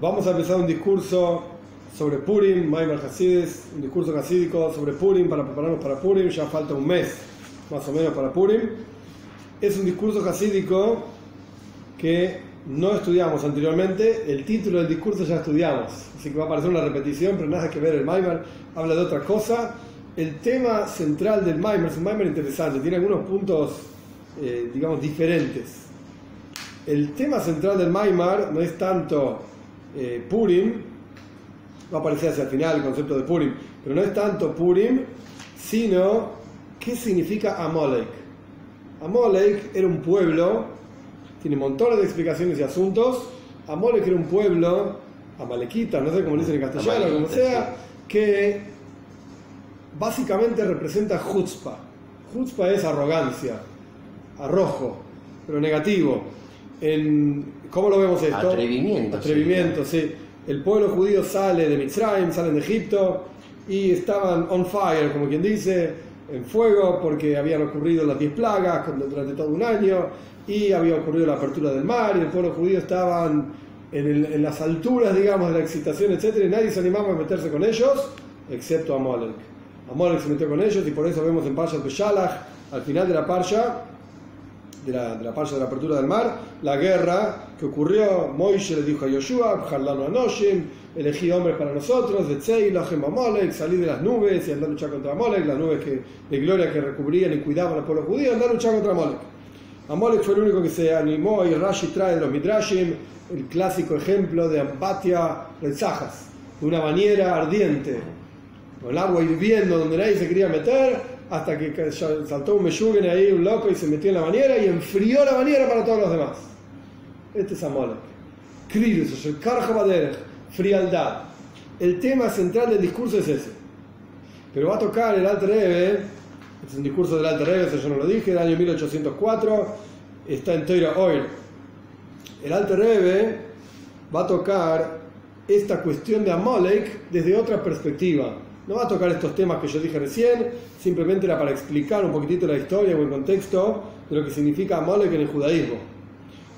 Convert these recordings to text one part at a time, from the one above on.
Vamos a empezar un discurso sobre Purim, Maimar Hasides, un discurso hasídico sobre Purim para prepararnos para Purim, ya falta un mes más o menos para Purim. Es un discurso hasídico que no estudiamos anteriormente, el título del discurso ya estudiamos, así que va a parecer una repetición, pero nada que ver, el Maimar habla de otra cosa. El tema central del Maimar es un Maimar interesante, tiene algunos puntos, eh, digamos, diferentes. El tema central del Maimar no es tanto eh, Purim, va a aparecer hacia el final el concepto de Purim, pero no es tanto Purim, sino qué significa Amalek. Amalek era un pueblo, tiene montones de explicaciones y asuntos. Amalek era un pueblo, Amalequita, no sé cómo dicen en castellano, como sea, que básicamente representa Chutzpah. Chutzpah es arrogancia, arrojo, pero negativo. En, ¿Cómo lo vemos esto? Atrevimiento. Atrevimiento, sí. El pueblo judío sale de Mitzrayim, salen de Egipto y estaban on fire, como quien dice, en fuego, porque habían ocurrido las diez plagas durante todo un año y había ocurrido la apertura del mar y el pueblo judío estaban en, en las alturas, digamos, de la excitación, etc. Y nadie se animaba a meterse con ellos, excepto Amalek. Amalek se metió con ellos y por eso vemos en Parsha Beshalach, al final de la Parsha, de la, de la de la apertura del mar, la guerra que ocurrió, Moishe le dijo a Yoshua, Harlano Anoshim, elegí hombres para nosotros, de Tzei, Lochem Amalek, salí de las nubes y andar a luchar contra Amalek, las nubes que, de gloria que recubrían y cuidaban al pueblo judío, andar a luchar contra Amalek. Amalek fue el único que se animó y Rashi trae de los Midrashim el clásico ejemplo de Ampatia Retzajas, de una bañera ardiente, con el agua hirviendo donde nadie se quería meter, hasta que saltó un meyuguen ahí, un loco, y se metió en la bañera y enfrió la bañera para todos los demás. Este es Amalek. Krirus, el Karjabaderech, frialdad. El tema central del discurso es ese. Pero va a tocar el Alter Rebbe, es un discurso del Alter Rebbe, eso yo no lo dije, del año 1804, está en Teira Oil. El Alter Rebbe va a tocar esta cuestión de Amalek desde otra perspectiva no va a tocar estos temas que yo dije recién, simplemente era para explicar un poquitito la historia o el contexto de lo que significa Amalek en el judaísmo,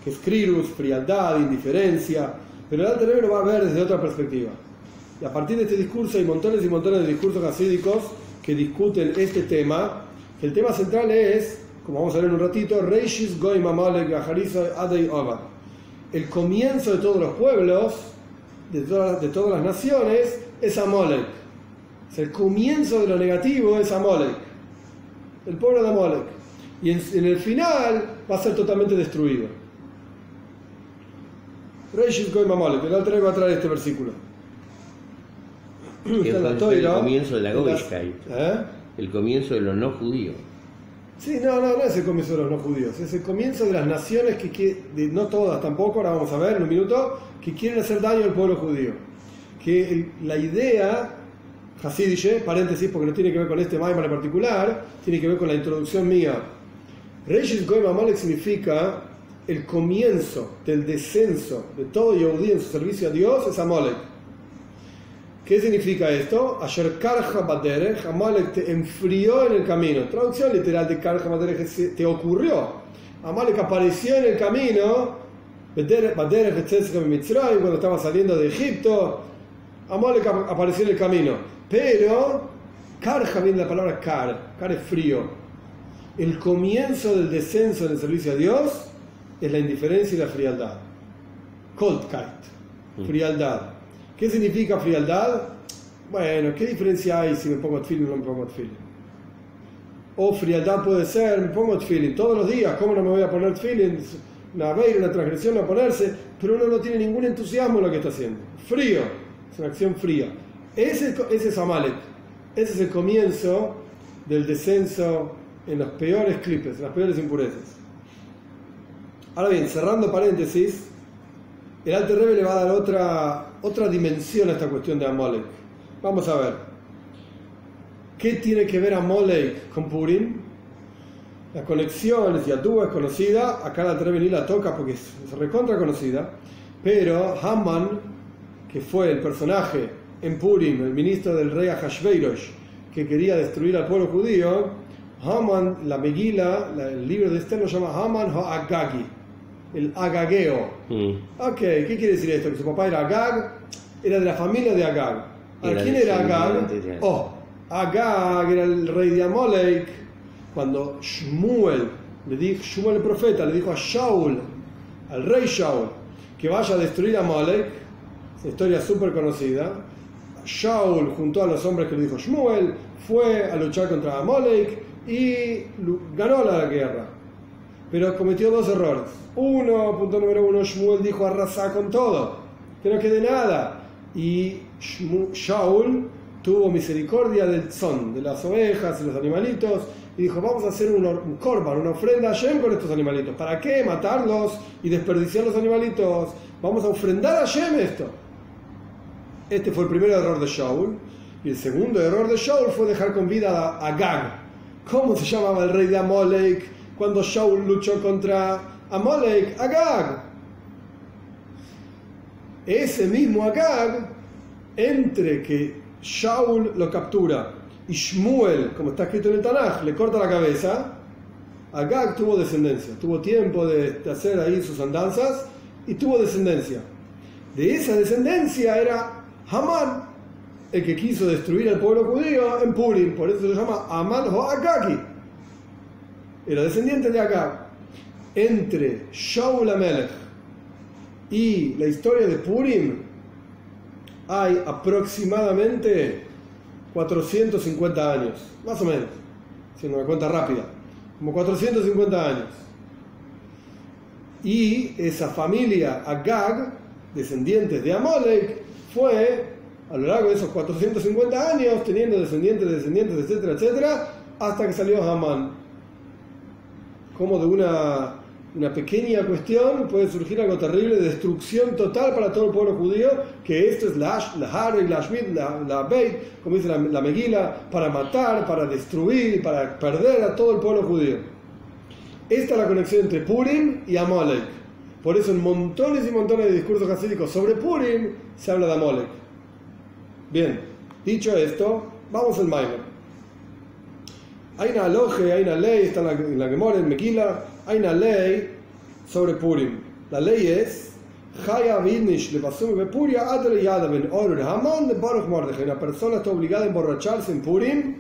que es krirus, frialdad, indiferencia, pero el Alter lo va a ver desde otra perspectiva. Y a partir de este discurso hay montones y montones de discursos hasídicos que discuten este tema, el tema central es, como vamos a ver en un ratito, Reishis Goim Amalek Adei El comienzo de todos los pueblos, de todas, de todas las naciones, es Amalek el comienzo de lo negativo es Amalek, el pueblo de Amalek. Y en, el final va a ser totalmente destruido. Reishis Goim Amalek, el otro va a traer este versículo. el comienzo de la. ¿Eh? El comienzo de los no judíos. Sí, no, no, no es el comienzo de los no judíos, es el comienzo de las naciones que, no todas tampoco, ahora vamos a ver en un minuto, que quieren hacer daño al pueblo judío. Que la idea Hasidiche, paréntesis porque no tiene que ver con este Maimar en particular, tiene que ver con la introducción mía. Reishis Goim Amalek significa el comienzo del descenso de todo Yehudi en su servicio a Dios es Amalek. ¿Qué significa esto? Ayer Karja Baderech, Amalek te enfrió en el camino. Traducción literal de Karja Baderech te ocurrió. Amalek apareció en el camino, Baderech cuando estaba saliendo de Egipto. Amalek apareció en el camino. Pero, Karja viene la palabra Kar, Kar es frío. El comienzo del descenso en el servicio a Dios es la indiferencia y la frialdad. Coldkeit, mm. frialdad. ¿Qué significa frialdad? Bueno, ¿qué diferencia hay si me pongo feeling o no me pongo feeling? O frialdad puede ser, me pongo feeling todos los días, ¿cómo no me voy a poner feeling? Una vez, una transgresión, no ponerse, pero uno no tiene ningún entusiasmo en lo que está haciendo. Frío, es una acción fría. Ese, es Amalek. Ese es el comienzo del descenso en los peores clipes, en las peores impurezas. Ahora bien, cerrando paréntesis, el Alter Rebbe le va a dar otra, otra dimensión a esta cuestión de Amalek. Vamos a ver. ¿Qué tiene que ver Amalek con Purim? La conexión, si tú es conocida, acá el Alter Rebbe ni la toca porque es, es recontra conocida, pero Haman, que fue el personaje en Purim, el ministro del rey Ahashveirosh, que quería destruir al pueblo judío, Haman, la Megila, el libro de Esther lo llama Haman Ha'agagi. el Agageo. Mm. Ok, ¿qué quiere decir esto? Que su papá era Agag, era de la familia de Agag. ¿A quién era Agag? Oh, Agag era el rey de Amalek. Cuando Shmuel, le dijo, Shmuel el profeta, le dijo a Shaul, al rey Shaul, que vaya a destruir a Amalek, esa historia súper conocida. Shaul, junto a los hombres que le dijo Shmuel, fue a luchar contra Amalek y ganó la guerra. Pero cometió dos errores. Uno, punto número uno, Shmuel dijo arrasar con todo, que no quede nada. Y Shaul tuvo misericordia del son, de las ovejas y los animalitos, y dijo, vamos a hacer un, un korban, una ofrenda a Shem con estos animalitos. ¿Para qué? Matarlos y desperdiciar los animalitos. Vamos a ofrendar a Shem esto. Este fue el primer error de Shaul. Y el segundo error de Shaul fue dejar con vida a Agag. ¿Cómo se llamaba el rey de Amalek cuando Shaul luchó contra Amalek? Agag. Ese mismo Agag, entre que Shaul lo captura y Shmuel, como está escrito en el Tanaj, le corta la cabeza, Agag tuvo descendencia, tuvo tiempo de, hacer ahí sus andanzas y tuvo descendencia. De esa descendencia era Haman, el que quiso destruir al pueblo judío en Purim, por eso se llama Aman o Agagi. Era descendiente de Agag. Entre Shaul Amelech y la historia de Purim hay aproximadamente 450 años, más o menos, haciendo una cuenta rápida, como 450 años. Y esa familia Agag, descendientes de Amalek, fue a lo largo de esos 450 años teniendo descendientes, descendientes, etcétera, etcétera, hasta que salió Hamán. Como de una, una pequeña cuestión puede surgir algo terrible de destrucción total para todo el pueblo judío, que esto es la, la Harry, la Schmidt, la, la Beit, como dice la, la Megila, para matar, para destruir, para perder a todo el pueblo judío. Esta es la conexión entre Purim y Amalek. Por eso en montones y montones de discursos hasídicos sobre Purim se habla de Amalek. Bien, dicho esto, vamos al Maimer. Hay una loge, hay una ley, está en la, en la Gemora, en Mequila, hay una ley sobre Purim. La ley es Una persona está obligada a emborracharse en Purim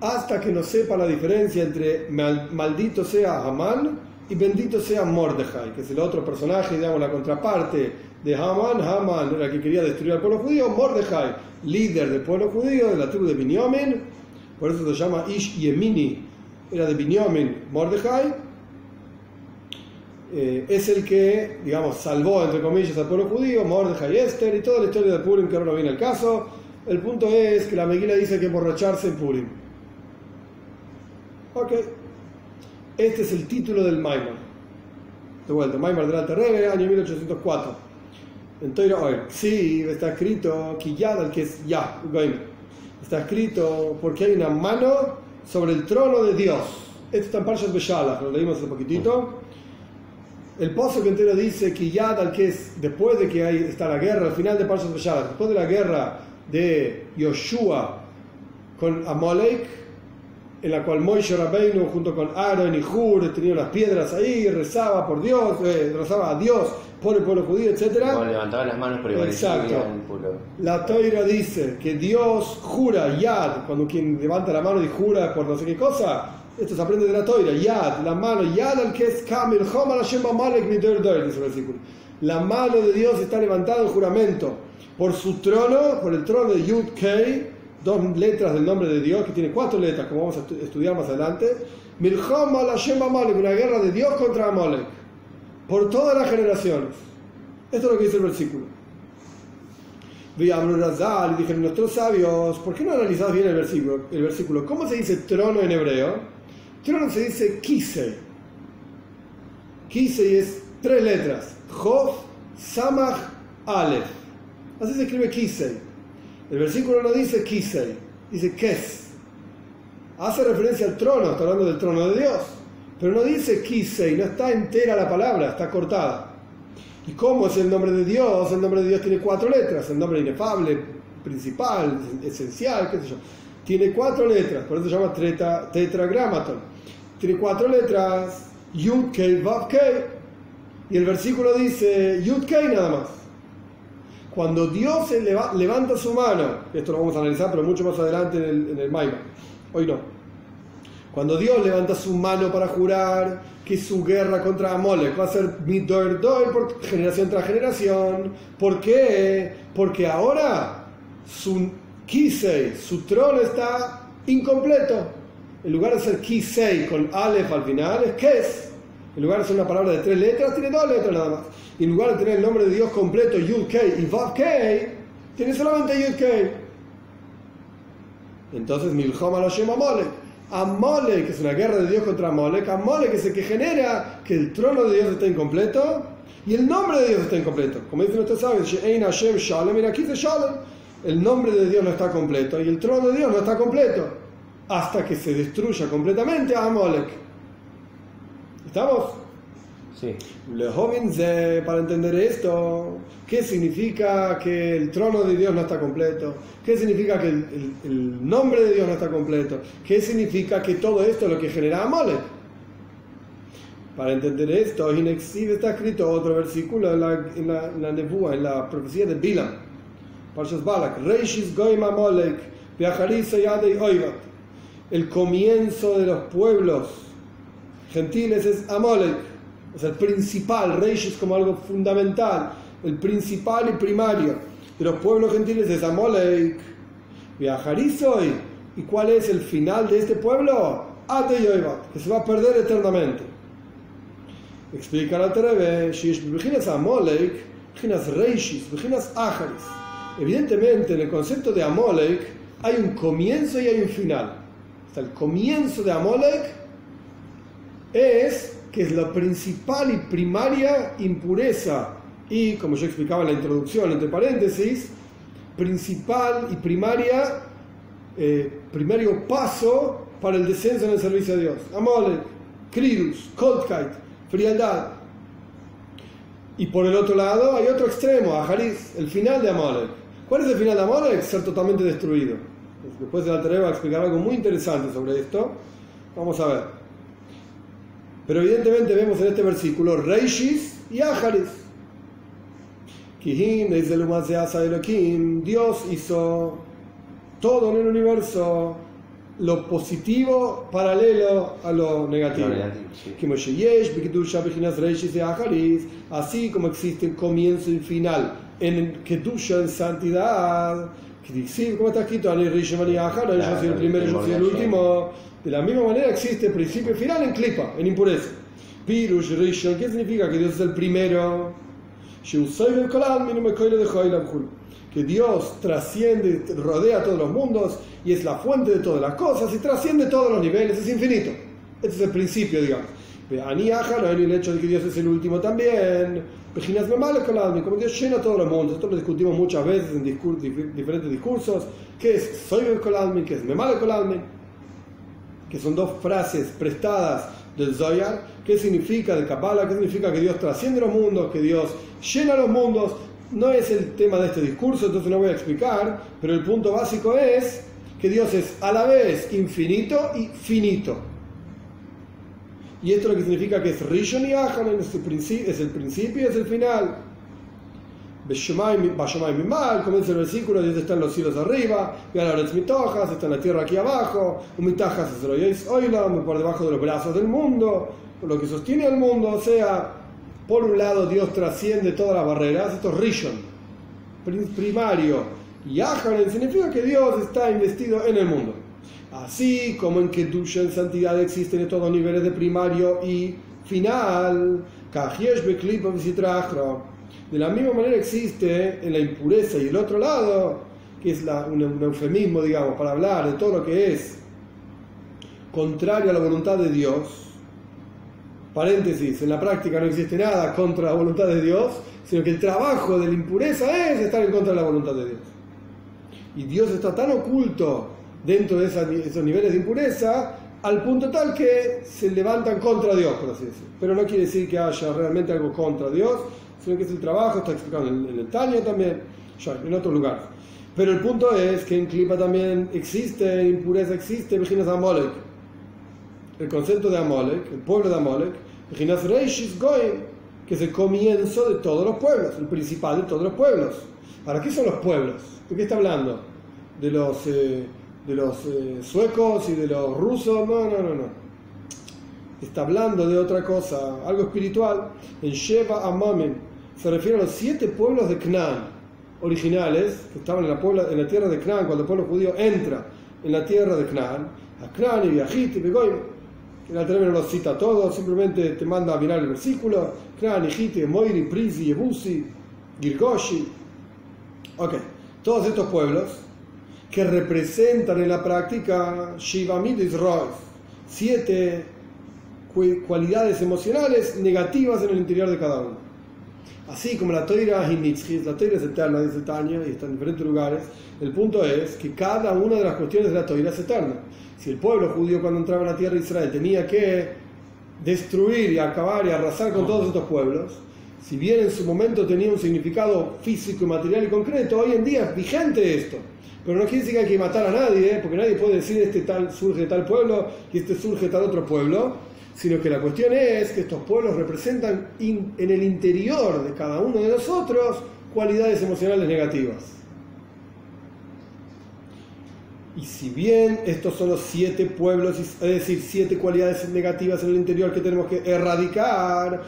hasta que no sepa la diferencia entre maldito sea Haman y bendito sea Mordejai, que es el otro personaje, digamos, la contraparte de Haman. Haman era el que quería destruir al pueblo judío. Mordejai, líder del pueblo judío, de la tribu de Binyamin, por eso se llama Ish Yemini, era de Binyamin Mordejai. Eh, es el que, digamos, salvó, entre comillas, al pueblo judío, Mordejai Esther, y toda la historia de Purim, que ahora no viene el caso. El punto es que la Megila dice que emborracharse en Purim. Ok. Este es el título del Maimar. De vuelta, Maimar del Alta Rebe, año 1804. En hoy, sí, está escrito, al que es ya, Está escrito porque hay una mano sobre el trono de Dios. Esto está en Parshas Beshalach, lo leímos hace poquitito. El pozo que entero dice Kiyad al que es después de que hay, está la guerra, al final de Parshas Beshalach, después de la guerra de Yoshua con Amalek, en la cual Moishe Rabbeinu junto con Aaron y Hur tenían las piedras ahí, rezaba por Dios, eh, rezaba a Dios por el pueblo judío, etc. levantaba las manos por Exacto. La Toira dice que Dios jura, Yad, cuando quien levanta la mano y jura por no sé qué cosa, esto se aprende de la Toira, Yad, la mano, Yad al que es Kamil, Malek dice el versículo. La mano de Dios está levantada en juramento por su trono, por el trono de Yud Kei, dos letras del nombre de Dios, que tiene cuatro letras, como vamos a estudiar más adelante. Milcham Hashem Amalek, una guerra de Dios contra Amalek, por todas las generaciones. Esto es lo que dice el versículo. Vi a Razal y dijeron nuestros sabios, ¿por qué no analizás bien el versículo? el versículo? ¿Cómo se dice trono en hebreo? Trono se dice kisei. Kisei es tres letras. Jof, Samach, Aleph. Así se escribe kisei. El versículo no dice Kisei, dice Kes. Hace referencia al trono, está hablando del trono de Dios. Pero no dice Kisei, no está entera la palabra, está cortada. ¿Y cómo es el nombre de Dios? El nombre de Dios tiene cuatro letras, el nombre inefable, principal, esencial, qué sé yo. Tiene cuatro letras, por eso se llama tetragramaton. Tiene cuatro letras, Yud, Kei, Vav, Kei. Y el versículo dice Yudkei nada más. Cuando Dios levanta su mano, esto lo vamos a analizar, pero mucho más adelante en el, en el hoy no. Cuando Dios levanta su mano para jurar que su guerra contra Amolek va a ser midor por generación tras generación. ¿Por qué? Porque ahora su Kisei, su trono está incompleto. En lugar de ser Kisei con Aleph al final, es Kes. En lugar de ser una palabra de tres letras, tiene dos letras nada más. Y en lugar de tener el nombre de Dios completo, Yud Kei y Vav tiene solamente Yud Kei. Entonces, Milchom lo llama Amolek. Amole, que es una guerra de Dios contra Amole, Amole que es el que genera que el trono de Dios esté incompleto y el nombre de Dios esté incompleto. Como dicen ustedes saben, mira aquí dice Shalom, el nombre de Dios no está completo y el trono de Dios no está completo hasta que se destruya completamente a Amolek. ¿Estamos? Sí. Para entender esto, ¿qué significa que el trono de Dios no está completo? ¿Qué significa que el, nombre de Dios no está completo? ¿Qué significa que todo esto es lo que genera Amalek? Para entender esto, en Exil está escrito otro versículo en la, en la, en la, en la profecía de Bilam. Parshas Balak, Reishis Goim Amalek, El comienzo de los pueblos gentiles es Amalek es el principal, Reyes como algo fundamental, el principal y primario de los pueblos gentiles es Amolek, hoy ¿Y cuál es el final de este pueblo? Ate que se va a perder eternamente. Explica la Terebe, Amolek, Reishis, Ajaris. Evidentemente, en el concepto de Amolek hay un comienzo y hay un final. Hasta el comienzo de Amolek es que es la principal y primaria impureza y, como yo explicaba en la introducción, entre paréntesis, principal y primaria, eh, primario paso para el descenso en el servicio a Dios. Amolek, Kridus, Coldkite, frialdad. Y por el otro lado hay otro extremo, Ajaris, el final de Amolek. ¿Cuál es el final de Amolek? Ser totalmente destruido. Después de la tarea va a explicar algo muy interesante sobre esto. Vamos a ver. Pero evidentemente vemos en este versículo Reishis y Ajaris. Dios hizo todo en el universo lo positivo paralelo a lo negativo. Así como existe el comienzo y final en Kedusha, en santidad, como está escrito, yo soy el primero, yo soy el último. De la misma manera existe principio final en clipa, en impureza. Pirush Rishon, ¿qué significa? Que Dios es el primero. Que Dios trasciende, rodea todos los mundos y es la fuente de todas las cosas y trasciende todos los niveles, es infinito. Este es el principio, digamos. Ani el hecho de que Dios es el último también. Como Dios llena todos los mundos. Esto lo discutimos muchas veces en diferentes discursos. ¿Qué es Soy el? ¿Qué es Memal Kolalmin? Que son dos frases prestadas del Zoyar, ¿qué significa de Kabbalah? ¿Qué significa que Dios trasciende los mundos, que Dios llena los mundos? No es el tema de este discurso, entonces no voy a explicar, pero el punto básico es que Dios es a la vez infinito y finito. Y esto lo que significa que es Rishon y Ahan, es el principio es el final. Mal, comienza el versículo, Dios está en los cielos arriba, ahora mitojas, está en la tierra aquí abajo, mitajas es oilam, por debajo de los brazos del mundo, lo que sostiene al mundo, o sea, por un lado Dios trasciende todas las barreras, esto es Rishon, primario, y Aharon significa que Dios está investido en el mundo. Así como en que Dusha en santidad existen en todos los niveles de primario y final, Kajiesh Beklipa de la misma manera existe en la impureza y el otro lado, que es un, eufemismo, digamos, para hablar de todo lo que es contrario a la voluntad de Dios. Paréntesis, en la práctica no existe nada contra la voluntad de Dios, sino que el trabajo de la impureza es estar en contra de la voluntad de Dios. Y Dios está tan oculto dentro de esos niveles de impureza al punto tal que se levantan contra Dios, por así decirlo. Pero no quiere decir que haya realmente algo contra Dios, sino que es el trabajo, está explicado en, el Tania también, ya, en otros lugares. Pero el punto es que en Clipa también existe, impureza existe, Virginas Amolek. El concepto de Amolek, el pueblo de Amolek, Virginas Reishis Goy, que es el comienzo de todos los pueblos, el principal de todos los pueblos. Ahora, ¿qué son los pueblos? ¿De qué está hablando? ¿De los, eh, de los eh, suecos y de los rusos? No, no, no, no. Está hablando de otra cosa, algo espiritual. En Sheva Amamim se refiere a los siete pueblos de Canaán originales que estaban en la, en la tierra de Canaán cuando el pueblo judío entra en la tierra de Canaán, a Canaán y Viajit y Begoim el Alter no lo cita todo, simplemente te manda a mirar el versículo. Kran, Ijite, Moiri, Prisi, Yebusi, Girgoshi. Ok, todos estos pueblos que representan en la práctica Shivamid Israel, siete cualidades emocionales negativas en el interior de cada uno. Así como la toira es la toira es eterna, dice Tanya, y está en diferentes lugares, el punto es que cada una de las cuestiones de la toira es eterna. Si el pueblo judío cuando entraba en la tierra de Israel tenía que destruir y acabar y arrasar con todos estos pueblos, si bien en su momento tenía un significado físico, material y concreto, hoy en día es vigente esto. Pero no quiere decir que hay que matar a nadie, ¿eh? porque nadie puede decir este tal surge tal pueblo y este surge tal otro pueblo, sino que la cuestión es que estos pueblos representan en el interior de cada uno de nosotros cualidades emocionales negativas. Y si bien estos son los siete pueblos, es decir, siete cualidades negativas en el interior que tenemos que erradicar,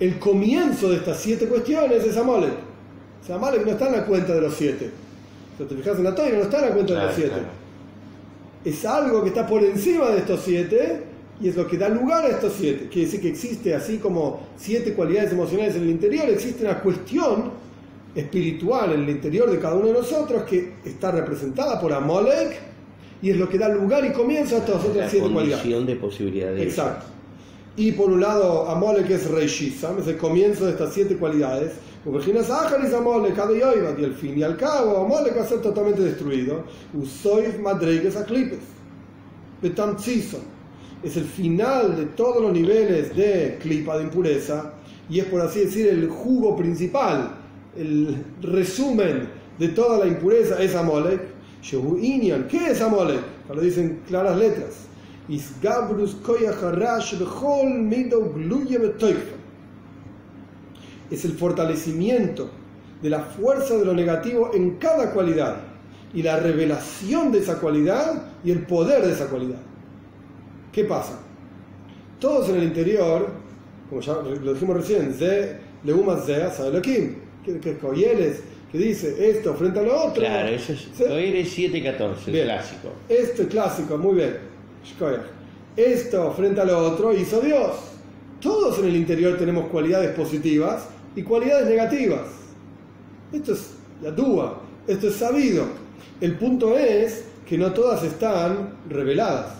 el comienzo de estas siete cuestiones es Amalek. O sea, Amalek no está en la cuenta de los siete. Si te fijas en la Torah, no está en la cuenta de los siete. Es algo que está por encima de estos siete y es lo que da lugar a estos siete. Quiere decir que existe, así como siete cualidades emocionales en el interior, existe una cuestión espiritual en el interior de cada uno de nosotros que está representada por Amolek y es lo que da lugar y comienza a estas otras siete cualidades. de posibilidades. Exacto. Y por un lado, Amolek es Reishizam, es el comienzo de estas siete cualidades. Amolek, y al fin y al cabo, Amolek va a ser totalmente destruido. Usoif Madregues Aklipes. Es el final de todos los niveles de clipa de impureza y es por así decir el jugo principal el resumen de toda la impureza es Amolek. ¿Qué es Amolek? Lo dicen claras letras. Es el fortalecimiento de la fuerza de lo negativo en cada cualidad y la revelación de esa cualidad y el poder de esa cualidad. ¿Qué pasa? Todos en el interior, como ya lo dijimos recién, Ze, Leumas Zea, Sabelokim que, es que dice esto frente a lo otro. Claro, eso es Coyeles 714, clásico. Esto es clásico, muy bien. Esto frente a lo otro hizo Dios. Todos en el interior tenemos cualidades positivas y cualidades negativas. Esto es la duda, esto es sabido. El punto es que no todas están reveladas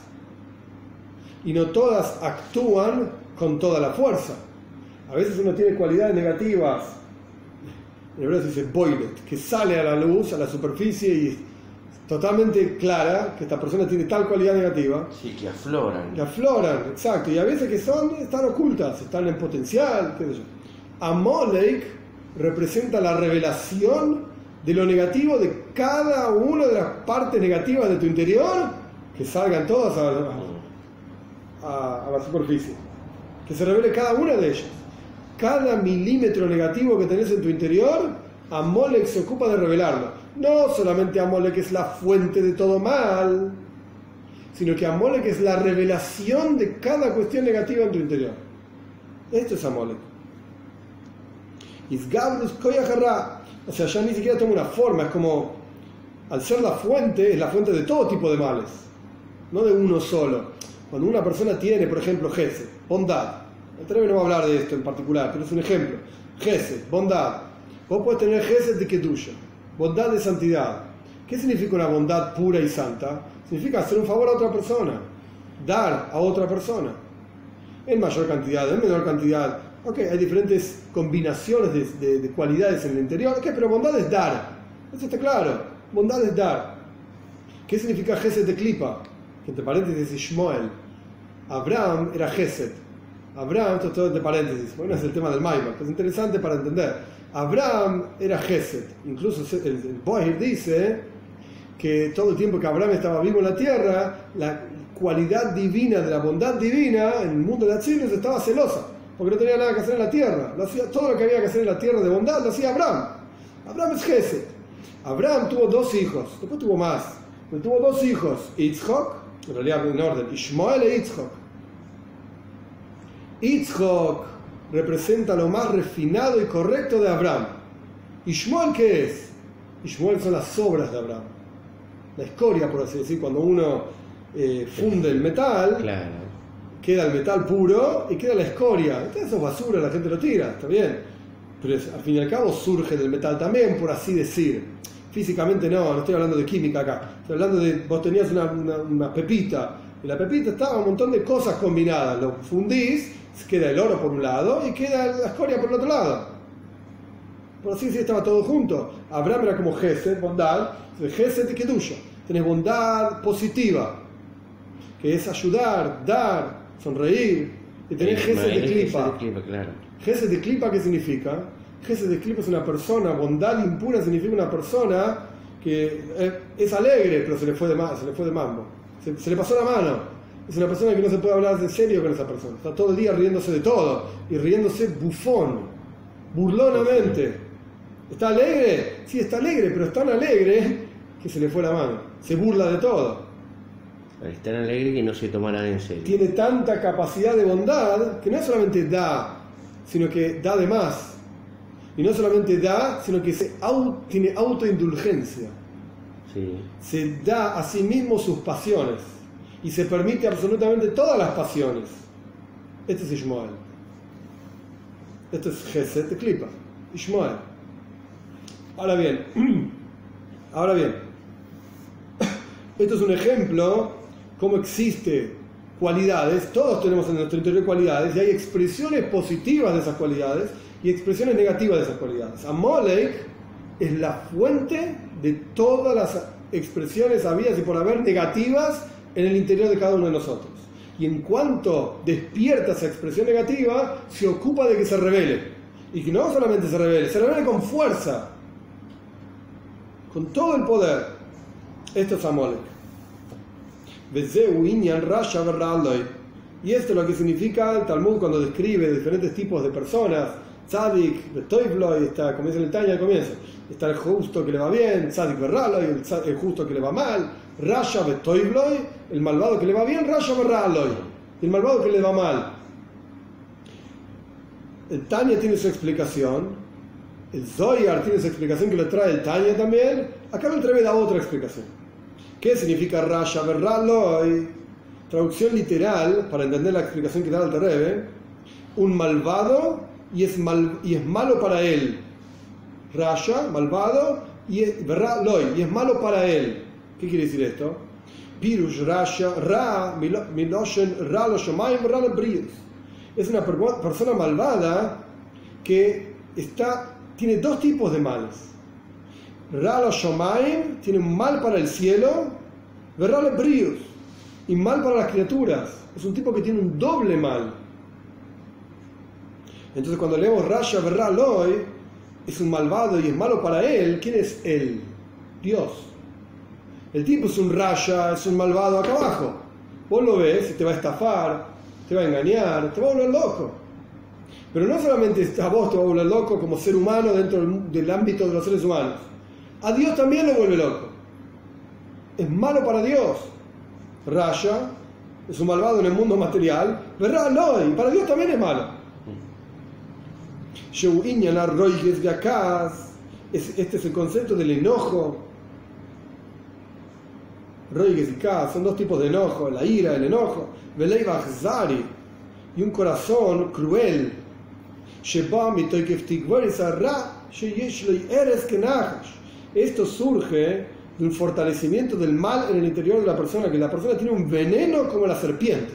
y no todas actúan con toda la fuerza. A veces uno tiene cualidades negativas en hebreo se dice boilet, que sale a la luz, a la superficie y es totalmente clara que esta persona tiene tal cualidad negativa. Sí, que afloran. Que afloran, exacto. Y a veces que son, están ocultas, están en potencial, qué sé yo. Amolek representa la revelación de lo negativo de cada una de las partes negativas de tu interior, que salgan todas a, a la superficie. Que se revele cada una de ellas cada milímetro negativo que tenés en tu interior, Amolek se ocupa de revelarlo. No solamente Amolek es la fuente de todo mal, sino que Amolek es la revelación de cada cuestión negativa en tu interior. Esto es Amolek. Isgabrus Koyaharra. O sea, ya ni siquiera toma una forma, es como, al ser la fuente, es la fuente de todo tipo de males, no de uno solo. Cuando una persona tiene, por ejemplo, Gese, bondad, el no va a hablar de esto en particular, pero es un ejemplo. Gesed, bondad. Vos puedes tener Gesed de Kedusha, bondad de santidad. ¿Qué significa una bondad pura y santa? Significa hacer un favor a otra persona, dar a otra persona. En mayor cantidad, en menor cantidad. Ok, hay diferentes combinaciones de, cualidades en el interior. Ok, pero bondad es dar. Eso está claro. Bondad es dar. ¿Qué significa Gesed de Klipa? Que entre paréntesis dice Shmuel. Abraham era Gesed Abraham, esto es todo de paréntesis, bueno, es el tema del Maimon, es interesante para entender. Abraham era Gesed, incluso el, el Bohir dice que todo el tiempo que Abraham estaba vivo en la tierra, la cualidad divina, de la bondad divina, en el mundo de Atzilus estaba celosa, porque no tenía nada que hacer en la tierra. Lo hacía, todo lo que había que hacer en la tierra de bondad lo hacía Abraham. Abraham es Gesed. Abraham tuvo dos hijos, después tuvo más. Pero tuvo dos hijos, Yitzhak, en realidad en orden, Ishmael e Yitzhak. Yitzhak representa lo más refinado y correcto de Abraham. Ishmael, ¿qué es? Ishmael son las obras de Abraham. La escoria, por así decir, cuando uno eh, funde el metal, queda el metal puro y queda la escoria. Entonces eso es basura, la gente lo tira, está bien. Pero al fin y al cabo surge del metal también, por así decir. Físicamente no, no estoy hablando de química acá. Estoy hablando de, vos tenías una, una pepita, y la pepita estaba un montón de cosas combinadas. Lo fundís, queda el oro por un lado y queda la escoria por el otro lado. Por así decir, estaba todo junto. Abraham era como Gesed, bondad, Gesed y Kedusha. Tenés bondad positiva, que es ayudar, dar, sonreír. Y tenés Gesed de Klipa. Gesed de Klipa, ¿qué significa? Gesed de Klipa es una persona, bondad impura significa una persona que eh, es alegre, pero se le fue de, se le fue de mambo. Se, le pasó la mano. Es una persona que no se puede hablar de serio con esa persona. Está todo el día riéndose de todo y riéndose bufón, burlonamente. ¿Está alegre? Sí, está alegre, pero es tan alegre que se le fue la mano. Se burla de todo. Es tan alegre que no se toma nada en serio. Tiene tanta capacidad de bondad que no solamente da, sino que da de más. Y no solamente da, sino que se tiene autoindulgencia. Se da a sí mismo sus pasiones y se permite absolutamente todas las pasiones. Este es Ishmael. Este es Geset Klipa. Ishmael. Ahora bien, ahora bien, esto es un ejemplo cómo existe cualidades, todos tenemos en nuestro interior cualidades y hay expresiones positivas de esas cualidades y expresiones negativas de esas cualidades. Amolek es la fuente de todas las expresiones habidas y por haber negativas en el interior de cada uno de nosotros. Y en cuanto despierta esa expresión negativa, se ocupa de que se revele. Y que no solamente se revele, se revele con fuerza, con todo el poder. Esto es Amolek. Y esto es lo que significa el Talmud cuando describe diferentes tipos de personas Tzadik, Betoivloy, está, como dice el Tanya al está el justo que le va bien, Tzadik Berraloy, el, justo que le va mal, Rasha Betoivloy, el malvado que le va bien, Rasha Berraloy, el malvado que le va mal. El Tanya tiene su explicación, el Zoyar tiene su explicación que le trae el Tanya también, acá el Treve da otra explicación. ¿Qué significa Rasha Berraloy? Traducción literal, para entender la explicación que da el Terebe, un malvado y es, mal, y es malo para él. Rasha, malvado, y es, loy, y es malo para él. ¿Qué quiere decir esto? Pirush Rasha, Ra, Miloshen, Ra, Ra, Es una persona malvada que está, tiene dos tipos de males. Ra, Shomaim, tiene un mal para el cielo, Ra, y mal para las criaturas. Es un tipo que tiene un doble mal. Entonces cuando leemos Rasha Berraloy, es un malvado y es malo para él, ¿quién es él? Dios. El tipo es un Rasha, es un malvado acá abajo. Vos lo ves y te va a estafar, te va a engañar, te va a volver loco. Pero no solamente a vos te va a volver loco como ser humano dentro del ámbito de los seres humanos. A Dios también lo vuelve loco. Es malo para Dios. Rasha es un malvado en el mundo material. Berraloy, para Dios también es malo este es el concepto del enojo. Roiges y Kaz son dos tipos de enojo, la ira, el enojo. y un corazón cruel. Esto surge de un fortalecimiento del mal en el interior de la persona, que la persona tiene un veneno como la serpiente.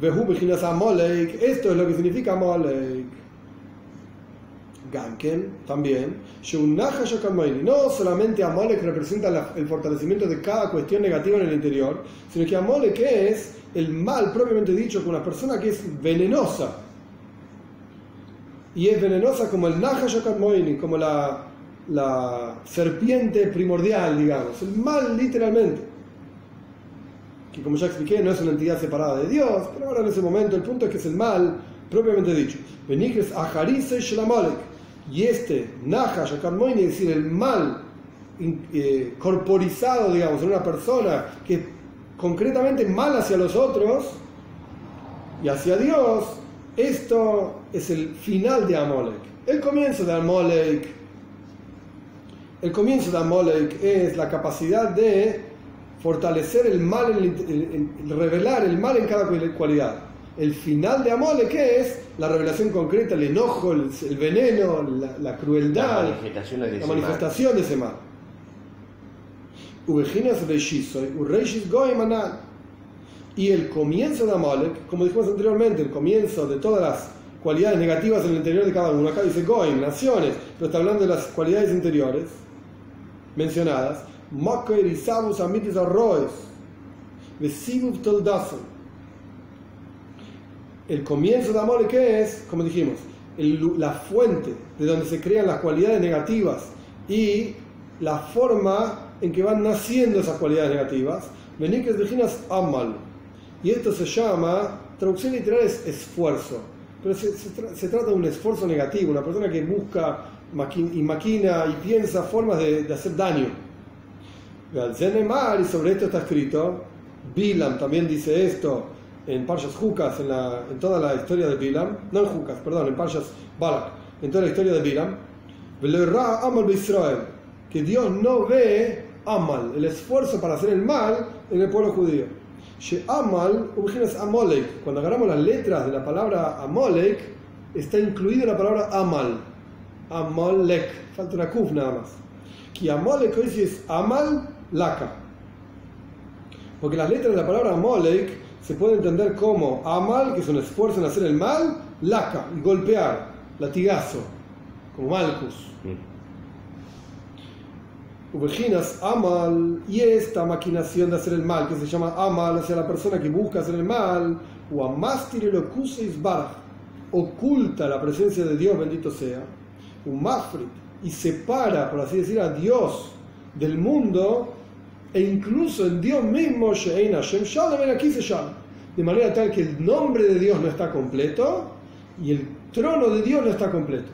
Esto es lo que significa Molek. Ganken también, no solamente Amolek representa el fortalecimiento de cada cuestión negativa en el interior, sino que Amolek es el mal propiamente dicho con una persona que es venenosa. Y es venenosa como el Naja como la, serpiente primordial, digamos, el mal literalmente. que como ya expliqué no es una entidad separada de Dios, pero ahora en ese momento el punto es que es el mal propiamente dicho. Benijes Ajarise Shlamolek. Y este Nahash es decir, el mal eh, corporizado, digamos, en una persona que concretamente mal hacia los otros y hacia Dios, esto es el final de Amolek. El comienzo de Amolek, el comienzo de Amolek es la capacidad de fortalecer el mal, revelar el mal en cada cualidad. El final de Amolek es la revelación concreta, el enojo, el, veneno, la, crueldad, la manifestación de, la manifestación de ese mal. Y el comienzo de Amalek, como dijimos anteriormente, el comienzo de todas las cualidades negativas en el interior de cada uno. Acá dice Goim, naciones, pero está hablando de las cualidades interiores mencionadas. Makoir y Sabus Amitis Arroes, El comienzo de Amalek, ¿qué es? Como dijimos, la fuente de donde se crean las cualidades negativas y la forma en que van naciendo esas cualidades negativas. Beniques Virginas Amal. Y esto se llama, traducción literal es esfuerzo, pero se, se, trata de un esfuerzo negativo, una persona que busca y maquina y piensa formas de, de hacer daño. Y sobre esto está escrito, Bilam también dice esto en Parshas Jukas, en, la, en toda la historia de Bilam, no en Jukas, perdón, en Parshas Balak, en toda la historia de Bilam, que Dios no ve Amal, el esfuerzo para hacer el mal en el pueblo judío. Amal, Amolek. Cuando agarramos las letras de la palabra Amolek, está incluida la palabra Amal. Amalek. Falta una kuf nada más. Que Amolek hoy es Amal Laka. Porque las letras de la palabra Amolek se puede entender como Amal, que es un esfuerzo en hacer el mal, Laka, golpear, latigazo, como Malkus. Mm. Ubejinas amal, y esta maquinación de hacer el mal, que se llama amal hacia la persona que busca hacer el mal, o amastir el oculta la presencia de Dios, bendito sea, un mafrit, y separa, por así decir, a Dios del mundo, e incluso en Dios mismo, de manera tal que el nombre de Dios no está completo y el trono de Dios no está completo.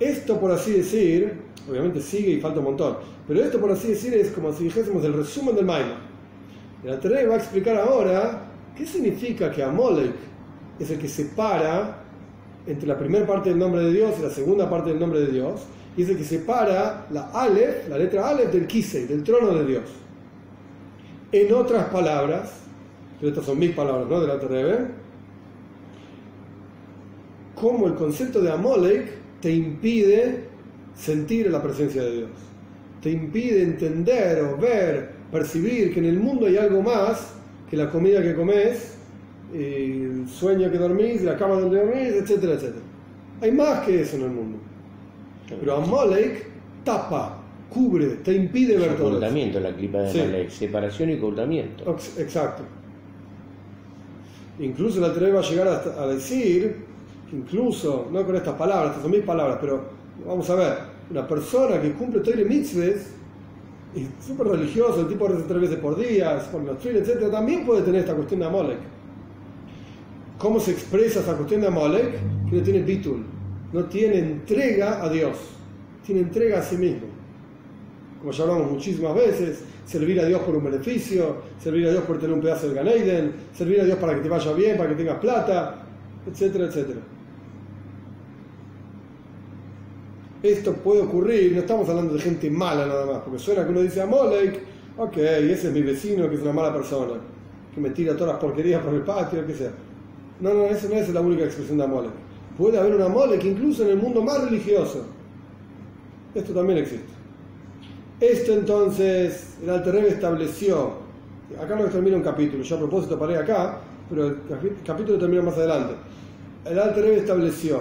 Esto, por así decir, obviamente sigue y falta un montón. Pero esto, por así decir, es como si dijésemos el resumen del Maima. El Alter va a explicar ahora qué significa que Amolek es el que separa entre la primera parte del nombre de Dios y la segunda parte del nombre de Dios, el que separa la Aleph, la letra Aleph, del Kisei, del trono de Dios. En otras palabras, pero estas son mis palabras, ¿no? Del Alter como el concepto de Amolek te impide sentir la presencia de Dios. Te impide entender o ver, percibir que en el mundo hay algo más que la comida que comes, el sueño que dormís, la cama donde dormís, etcétera, etcétera. Hay más que eso en el mundo. Pero Amalek tapa, cubre, te impide ver todo. Ocultamiento, la clipa de Amalek, separación y ocultamiento. Exacto. Incluso la va a llegar a decir, incluso, no con estas palabras, estas son mis palabras, pero Vamos a ver, una persona que cumple Toire mitzvahs, es súper religioso, el tipo reza tres veces por día, por los etc., también puede tener esta cuestión de Amolek. ¿Cómo se expresa esta cuestión de Amolek? Que no tiene bitul, no tiene entrega a Dios, tiene entrega a sí mismo. Como ya hablamos muchísimas veces, servir a Dios por un beneficio, servir a Dios por tener un pedazo del Ganeiden, servir a Dios para que te vaya bien, para que tengas plata, etcétera, etcétera. esto puede ocurrir, no estamos hablando de gente mala nada más, porque suena que uno dice a Molek, ok, ese es mi vecino que es una mala persona, que me tira todas las porquerías por el patio, que sea. No, no, esa no es la única expresión de Amolek. Puede haber un Amolek incluso en el mundo más religioso. Esto también existe. Esto entonces, el Alter estableció, acá no termina un capítulo, yo a propósito paré acá, pero el capítulo termina más adelante. El Alter estableció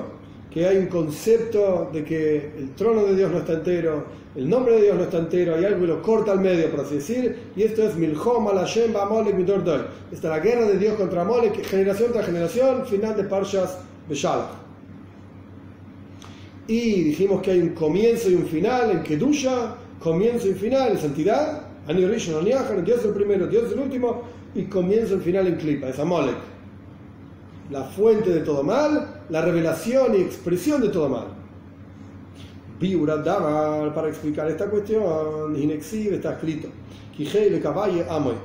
que hay un concepto de que el trono de Dios no está entero, el nombre de Dios no está entero, hay algo que lo corta al medio, por así decir, y esto es Milhom Alashem Molek Midordoy. Esta es la guerra de Dios contra Molek, generación tras generación, final de Parshas Beshalach. Y dijimos que hay un comienzo y un final en Kedusha, comienzo y final en santidad, Ani Rishon, Dios el primero, Dios el último, y comienza el final en Klipa, es Amolek. La fuente de todo mal, la revelación y expresión de todo mal. Biura Davar, para explicar esta cuestión, Inexib está escrito, Kijei Caballe Amoy.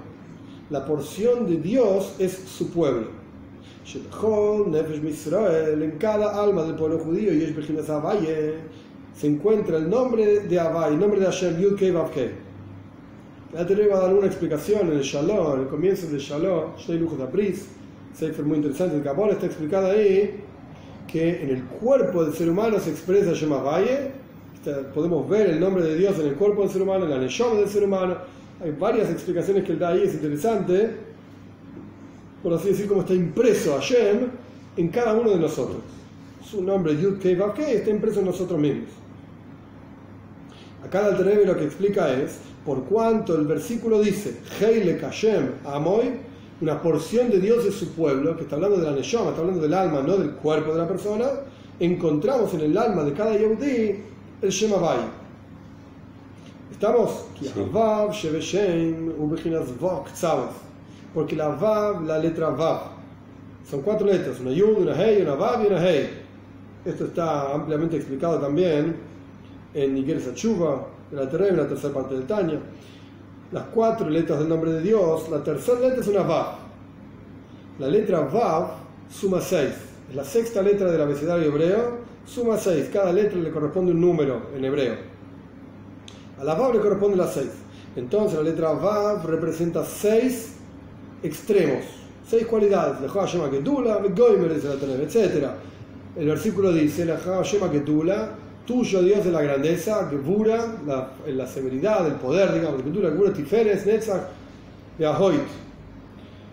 La porción de Dios es su pueblo. En cada alma del pueblo judío, y se encuentra el nombre de Abay, el nombre de Hashem, Yud Kei Vav Kei. A dar una explicación en el Shalom, en el comienzo del Shalom, Shtei Lujos Sefer muy interesante, el Kabbalah está explicado ahí que en el cuerpo del ser humano se expresa Shem Valle, podemos ver el nombre de Dios en el cuerpo del ser humano, en la Neshama del ser humano, hay varias explicaciones que él da ahí, es interesante, por así decir, como está impreso Hashem en cada uno de nosotros. Su nombre, Yud Kei está impreso en nosotros mismos. Acá el Alter lo que explica es, por cuanto el versículo dice, Heile Kashem Amoy, una porción de Dios de su pueblo, que está hablando de la Neshama, está hablando del alma, no del cuerpo de la persona, encontramos en el alma de cada Yehudi el Shemavai. Estamos, porque la Vav, la letra Vav, son cuatro letras, una Yud, una Hei, una Vav y una Hei. Esto está ampliamente explicado también en Niger Sachuva, en la tercera, en la tercera parte del Taña. Las cuatro letras del nombre de Dios, la tercera letra es una Vav. La letra Vav suma seis. Es la sexta letra del abecedario hebreo, suma seis. Cada letra le corresponde un número en hebreo. A la Vav le corresponde la seis. Entonces la letra Vav representa seis extremos, seis cualidades. etc. El versículo dice, la tuyo Dios de la grandeza, Gebura, la, la severidad, el poder, digamos, Gebura, Gebura, Tiferes, Netzach, Beahoit.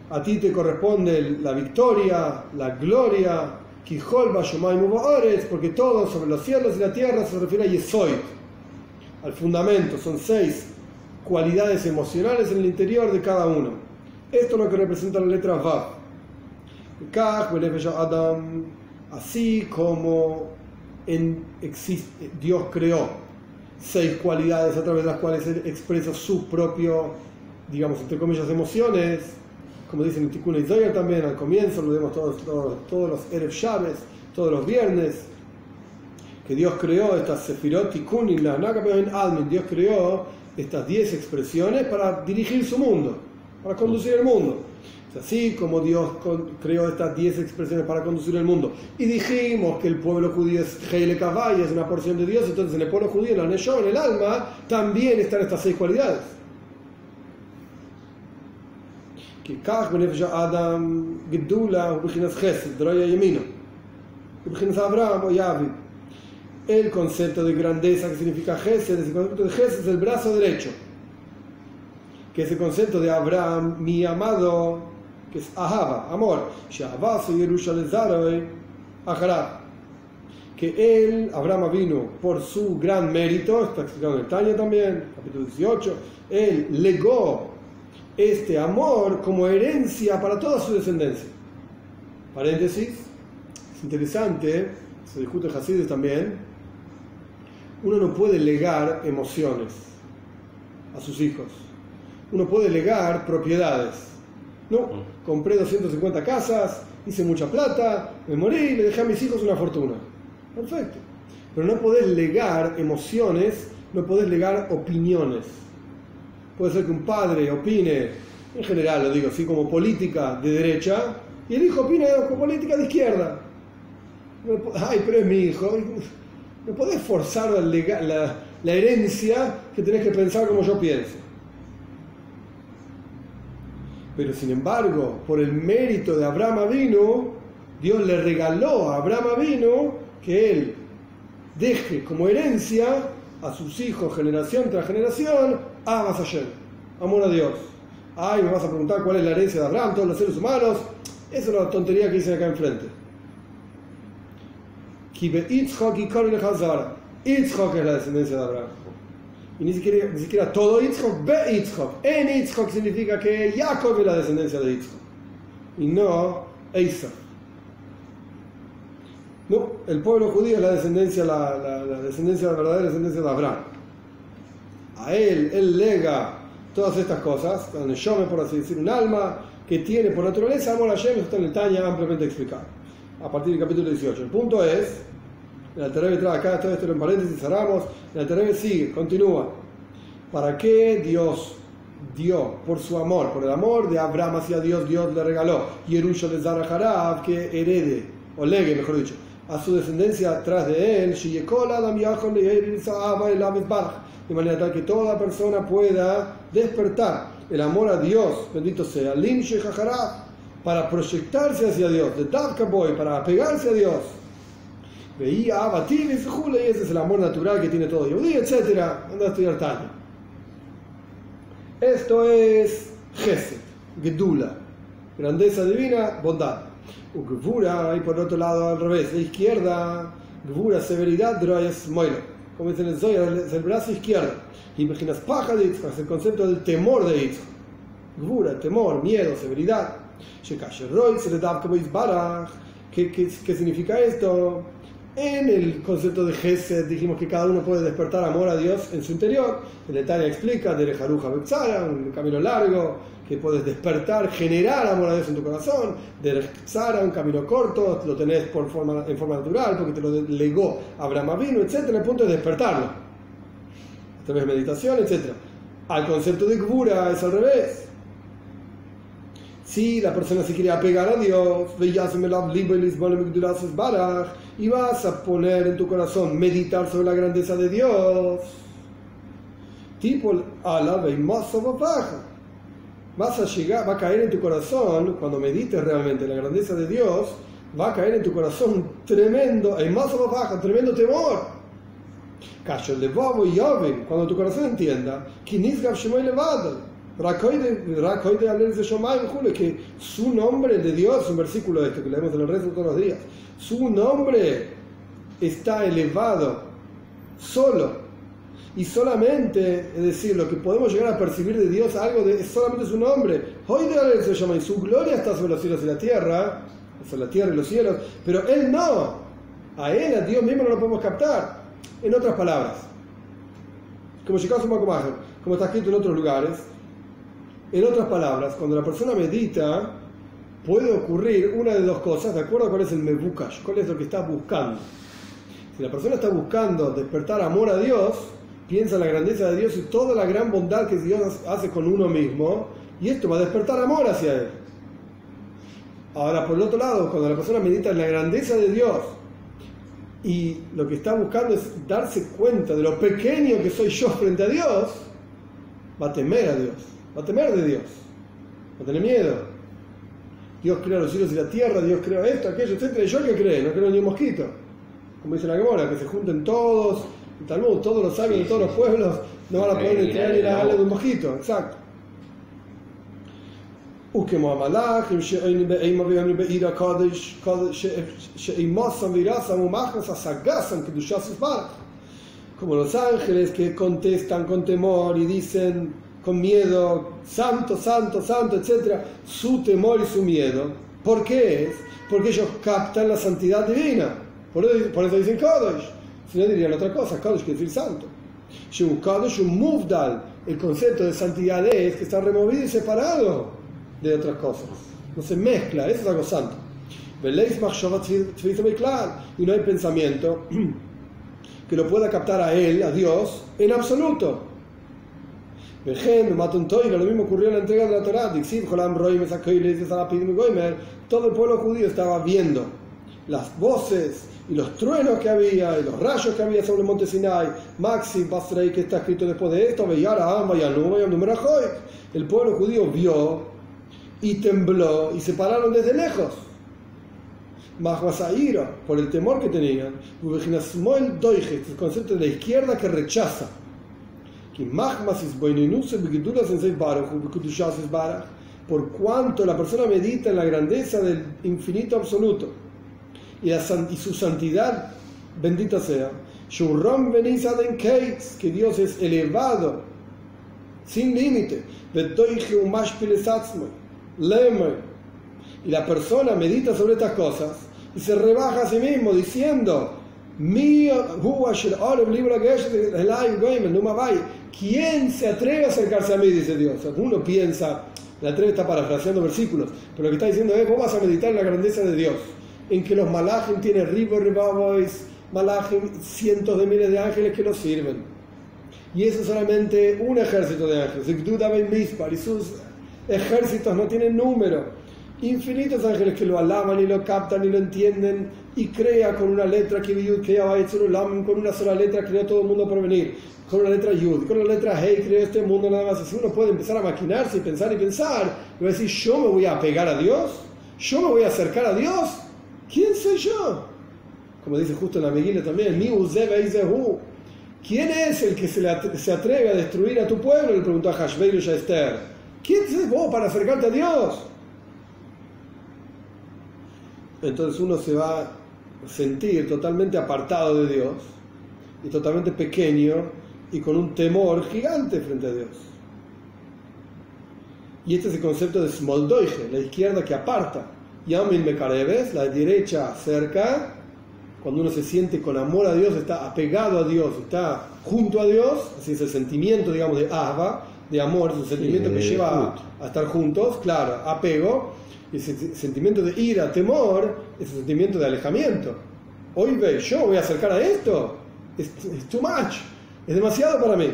A ti te corresponde la victoria, la gloria, Kijol, Bashomaim, porque todo sobre los cielos y la tierra se refiere a Yesoit, al fundamento, son seis cualidades emocionales en el interior de cada uno. Esto es lo que representa la letra Vav. Adam, así como en, Dios creó seis cualidades a través de las cuales él expresa su propio, digamos, entre comillas, emociones, como dicen en Tikkun y también al comienzo, lo vemos todos, todos, los Erev Shabbos, todos los viernes, que Dios creó estas Sefirot, Tikkun y la Almen, Dios creó estas diez expresiones para dirigir su mundo, para conducir el mundo así como Dios creó estas 10 expresiones para conducir el mundo y dijimos que el pueblo judío es Heile Kavai, es una porción de Dios, entonces en el pueblo judío, en la Neshon, en el alma, también están estas seis cualidades. Adam El concepto de grandeza que significa Gesed, el concepto de Gesed es el brazo derecho. Que es el concepto de Abraham, mi amado, que es Ahava, amor, que él, Abraham vino por su gran mérito, está explicado en el Tanya también, capítulo 18, él legó este amor como herencia para toda su descendencia. Paréntesis, es interesante, se discute en Hasides también, uno no puede legar emociones a sus hijos, uno puede legar propiedades no, compré 250 casas, hice mucha plata, me morí, le dejé a mis hijos una fortuna. Perfecto. Pero no podés legar emociones, no podés legar opiniones. Puede ser que un padre opine, en general lo digo así, como política de derecha, y el hijo opine como política de izquierda. Ay, pero es mi hijo. No podés forzar la, la herencia que tenés que pensar como yo pienso. Pero sin embargo, por el mérito de Abraham Avino, Dios le regaló a Abraham Avino que él deje como herencia a sus hijos, generación tras generación, a Hashem, amor a Dios. Ay, me vas a preguntar cuál es la herencia de Abraham, todos los seres humanos. Esa es una tontería que dicen acá enfrente. Itzhak es la descendencia de Abraham. Y ni siquiera, ni siquiera todo Yitzhak, be Yitzhak. En Yitzhak significa que Jacob es la descendencia de Yitzhak. Y no Eisa. No, el pueblo judío es la descendencia, la, la, la descendencia, la verdadera descendencia de Abraham. A él, él lega todas estas cosas, donde yo por así decir, un alma que tiene por naturaleza amor a Hashem, está en el Tanya ampliamente explicado. A partir del capítulo 18. El punto es, el Alterebe trae acá, todo esto en paréntesis, cerramos, el Alterebe sigue, continúa. ¿Para qué Dios dio por su amor, por el amor de Abraham hacia Dios, Dios le regaló Yerusha de Zaraharab que herede, o legue mejor dicho, a su descendencia atrás de él, de manera tal que toda persona pueda despertar el amor a Dios, bendito sea, para proyectarse hacia Dios, de Boy, para apegarse a Dios. Veía Abatim y ese es el amor natural que tiene todo Yehudi, etc. Anda a estudiar Tanya. Esto es Gesed, Gedula, grandeza divina, bondad. Gvura, y por otro lado al revés, la izquierda, Gvura, severidad, Droyes, Moilo. Como dicen el Zoya, es el brazo izquierdo. Imaginas paja de Itzchak, es el concepto del temor de Itzchak. Gvura, temor, miedo, severidad. ¿Qué, qué, ¿Qué significa esto? En el concepto de Gesed dijimos que cada uno puede despertar amor a Dios en su interior. El detalle explica de Haruja Bexara, un camino largo que puedes despertar, generar amor a Dios en tu corazón. De Zara, un camino corto, lo tenés por forma, en forma natural porque te lo legó Abraham Avinu, etc. El punto es despertarlo. A través de meditación, etc. Al concepto de Gbura es al revés. Si la persona se quiere apegar a Dios, y vas a poner en tu corazón meditar sobre la grandeza de Dios, tipo y vas a llegar, va a caer en tu corazón, cuando medites realmente la grandeza de Dios, va a caer en tu corazón tremendo, más baja, tremendo temor. Cuando tu corazón entienda, que su nombre de Dios, un versículo este que leemos en el resto todos los días, su nombre está elevado solo y solamente, es decir, lo que podemos llegar a percibir de Dios, algo de, es solamente su nombre. Hoy de se llama y su gloria está sobre los cielos y la tierra, sobre la tierra y los cielos, pero Él no. A Él, a Dios mismo no lo podemos captar. En otras palabras, como como está escrito en otros lugares, en otras palabras, cuando la persona medita, puede ocurrir una de dos cosas, de acuerdo a cuál es el mebukash, cuál es lo que está buscando. Si la persona está buscando despertar amor a Dios, piensa en la grandeza de Dios y toda la gran bondad que Dios hace con uno mismo, y esto va a despertar amor hacia Él. Ahora, por el otro lado, cuando la persona medita en la grandeza de Dios y lo que está buscando es darse cuenta de lo pequeño que soy yo frente a Dios, va a temer a Dios va a temer de Dios, va a tener miedo. Dios creó los cielos y la tierra, Dios creó esto, aquello, etc. yo que cree, no creo ni un mosquito. Como dice la Gemora, que se junten todos, el Talmud, todos los sabios de todos los pueblos, no van a poder entrar ni la ala de un mosquito, exacto. וכמו המלאכים שאין באימה ויאמרים בעיר הקודש שאימוסם וירסם ומחנס השגסם קדושת יתברך como los ángeles que contestan con temor y dicen con miedo, santo, santo, santo, etc., su temor y su miedo. ¿Por qué es? Porque ellos captan la santidad divina. Por eso, por eso dicen Kadosh. Si no dirían otra cosa, Kadosh quiere decir santo. Un Kadosh, un Muvdal, el concepto de santidad es que está removido y separado de otras cosas. No se mezcla, eso es algo santo. Y no hay pensamiento que lo pueda captar a él, a Dios, en absoluto. Lo mismo ocurrió en la entrega de la Torah. Todo el pueblo judío estaba viendo las voces y los truenos que había y los rayos que había sobre el monte Sinai. Maxi Basrei, que está escrito después de esto, el pueblo judío vio y tembló y se pararon desde lejos. ira por el temor que tenían. El concepto de la izquierda que rechaza por cuanto la persona medita en la grandeza del infinito absoluto. Y, su santidad, bendita sea, que Dios es elevado, sin límite, y la persona medita sobre estas cosas y se rebaja a sí mismo diciendo, ¿quién se atreve a acercarse a mí? Dice Dios. uno piensa, la atreve está parafraseando versículos, pero lo que está diciendo es, vos vas a meditar en la grandeza de Dios, en que los malajim tienen ribo, ribabois, malajim, cientos de miles de ángeles que los sirven. Y eso es solamente un ejército de ángeles. Y sus ejércitos no tienen número infinitos ángeles que lo alaban y lo captan y lo entienden y crea con una letra que con una sola letra creó todo el mundo por venir con una letra Yud, con una letra Hey creó este mundo nada más. Así uno puede empezar a maquinarse y pensar y pensar y decir, yo me voy a pegar a Dios, yo me voy a acercar a Dios, ¿quién soy yo? Como dice justo en la Megillah también, ¿Quién es el que se, se, atreve a destruir a tu pueblo? Le preguntó a Hashbeir y a Esther. ¿Quién es vos para acercarte a Dios? entonces uno se va sentir totalmente apartado de Dios y totalmente pequeño y con un temor gigante frente a Dios. Y este es el concepto de Smoldoige, la izquierda que aparta. Yamin Mekareves, la derecha cerca, cuando uno se siente con amor a Dios, está apegado a Dios, está junto a Dios, así es el sentimiento, digamos, de Ahva, de amor, es un sentimiento que lleva a, estar juntos, claro, apego, y ese sentimiento de ira, temor, es un sentimiento de alejamiento. Hoy ve, yo voy a acercar a esto, es, too much, es demasiado para mí.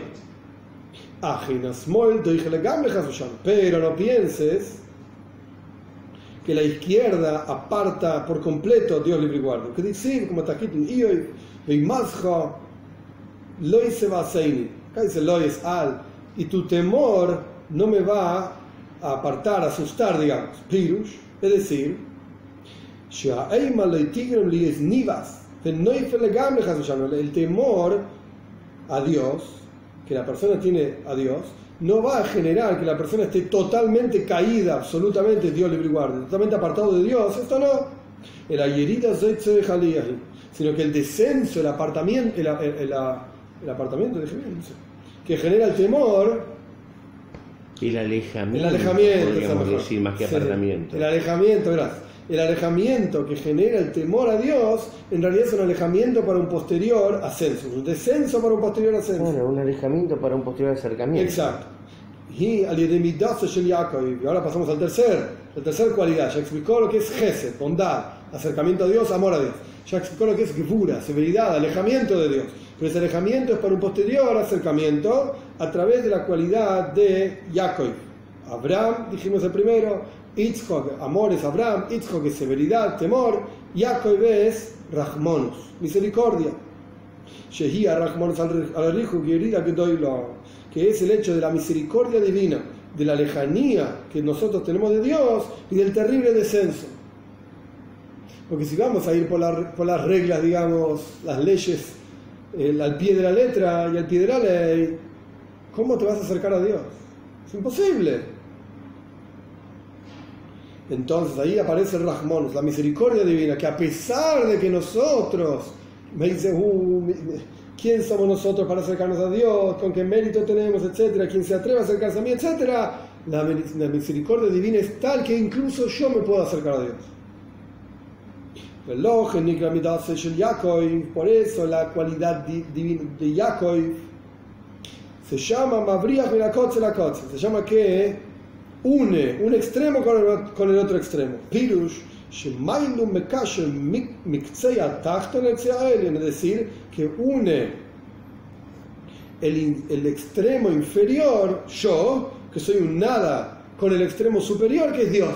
Pero no pienses que la izquierda aparta por completo a Dios libre y guarda. Que dice, como está escrito en Ioy, Loi se va a Acá dice Loi es al, y tu temor no me va a apartar, a asustar, digamos, pirush, es decir, el temor a Dios, que la persona tiene a Dios, no va a generar que la persona esté totalmente caída, absolutamente Dios libre guarde, totalmente apartado de Dios, esto no. El ayerida sino que el descenso, el apartamiento, el, el, apartamiento, que genera el temor, el alejamiento. El alejamiento, podríamos decir, más que apartamiento. El alejamiento, gracias. El alejamiento que genera el temor a Dios, en realidad es un alejamiento para un posterior ascenso, un descenso para un posterior ascenso. Bueno, un alejamiento para un posterior acercamiento. Exacto. Y ahora pasamos al tercer, la tercera cualidad. Ya explicó lo que es Gesed, bondad, acercamiento a Dios, amor a Dios. Ya explicó lo que es Gevura, severidad, alejamiento de Dios. Pero ese alejamiento es para un posterior acercamiento a través de la cualidad de Jacob. Abraham, dijimos el primero, Itzhok, amor es Abraham, Itzhok es severidad, temor, Jacob es Rahmonus, misericordia. Shehia Rahmonus que es el hecho de la misericordia divina, de la lejanía que nosotros tenemos de Dios y del terrible descenso. Porque si vamos a ir por, por las reglas, digamos, las leyes al pie de la letra y al pie de la ley, ¿cómo te vas a acercar a Dios? Es imposible. Entonces ahí aparece el Rahmon, la misericordia divina, que a pesar de que nosotros, me dice, uh, ¿quién somos nosotros para acercarnos a Dios? ¿Con qué mérito tenemos? Etcétera. ¿Quién se atreve a acercarse a mí? Etcétera. La, la misericordia divina es tal que incluso yo me puedo acercar a Dios. Por eso la cualidad divina de Yaakov se llama Mabriach la Se llama que une un extremo con el, otro extremo. Pirush, es decir, que une el, el extremo inferior, yo, que soy un nada, con el extremo superior, que es Dios.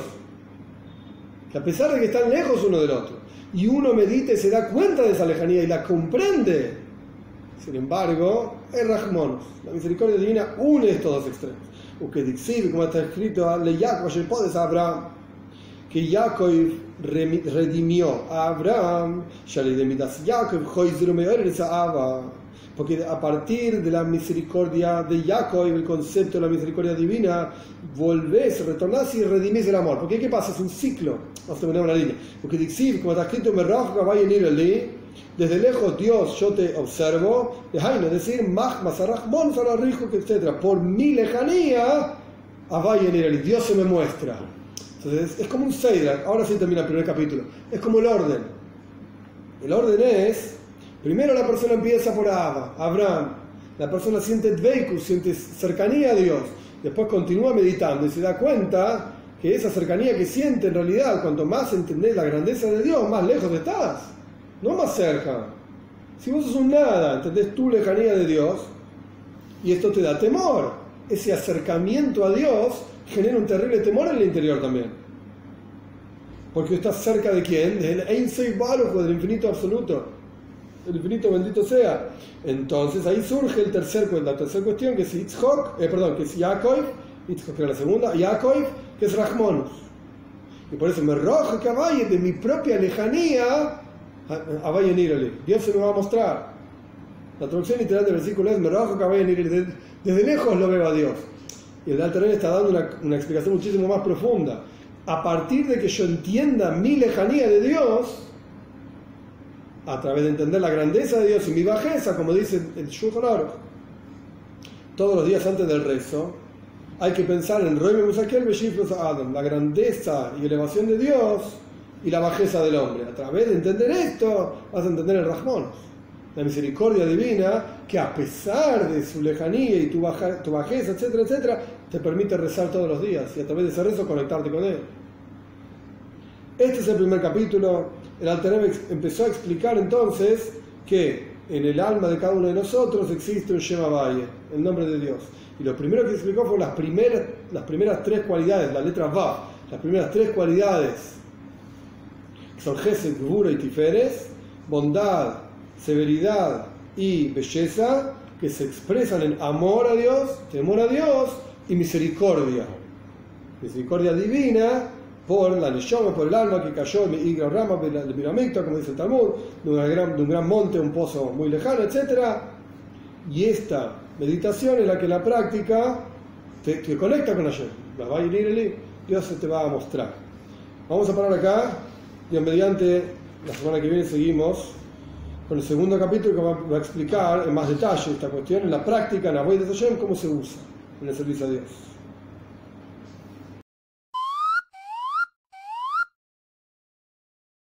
Que a pesar de que están lejos uno del otro, y uno medita y se da cuenta de esa lejanía y la comprende. Sin embargo, es Rahmon, la misericordia divina une estos dos extremos. O que como está escrito, le Jacob, a Abraham, que Jacob redimió a Abraham, porque a partir de la misericordia de Jacob, el concepto de la misericordia divina, volvés, retornás y redimís el amor. Porque ¿qué pasa? Es un ciclo. Vamos a terminar una línea. Porque dice, como está escrito, me vaya en ir desde lejos Dios yo te observo, es decir, etc. Por mi lejanía, vaya en Dios se me muestra. Entonces es como un Seider, ahora sí termina el primer capítulo, es como el orden. El orden es Primero la persona empieza por Abba, Abraham, la persona siente dveikus, siente cercanía a Dios, después continúa meditando y se da cuenta que esa cercanía que siente en realidad, cuanto más entendés la grandeza de Dios, más lejos estás, no más cerca. Si vos sos un nada, entendés tu lejanía de Dios, y esto te da temor. Ese acercamiento a Dios genera un terrible temor en el interior también. Porque estás cerca de quién? Del Ein Baruch, del infinito absoluto. El infinito bendito sea. Entonces ahí surge el tercer, la tercera cuestión, que es Itzhok, eh, perdón, que es Yaakov, Itzhok es la segunda, Yaakov, que es Rahmonus. Y por eso me rojo caballo de mi propia lejanía a vaya Dios se lo va a mostrar. La traducción literal del versículo es me rojo caballo desde, desde lejos lo veo a Dios. Y el Alter está dando una, una explicación muchísimo más profunda. A partir de que yo entienda mi lejanía de Dios, a través de entender la grandeza de Dios y mi bajeza, como dice el Shulchan todos los días antes del rezo, hay que pensar en Adam, la grandeza y elevación de Dios y la bajeza del hombre. A través de entender esto, vas a entender el Rahmon, la misericordia divina, que a pesar de su lejanía y tu, tu bajeza, etcétera, etcétera, te permite rezar todos los días y a través de ese rezo conectarte con Él. Este es el primer capítulo. El Alter empezó a explicar entonces que en el alma de cada uno de nosotros existe un Shema Valle, el nombre de Dios. Y lo primero que explicó fue las primeras, las primeras tres cualidades, la letra Va, las primeras tres cualidades, que son Gesed, y Tiferes, bondad, severidad y belleza, que se expresan en amor a Dios, temor a Dios y misericordia. Misericordia divina por la Neshoma, por el alma que cayó en Igra Rama de Piramicta, como dice el Talmud, de, gran, de un gran monte, un pozo muy lejano, etc. Y esta meditación es la que la práctica te, conecta con Hashem. La va a ir Dios se te va a mostrar. Vamos a parar acá y mediante la semana que viene seguimos con el segundo capítulo que va, a explicar en más detalle esta cuestión, en la práctica, en la de Hashem, cómo se usa en el servicio a Dios.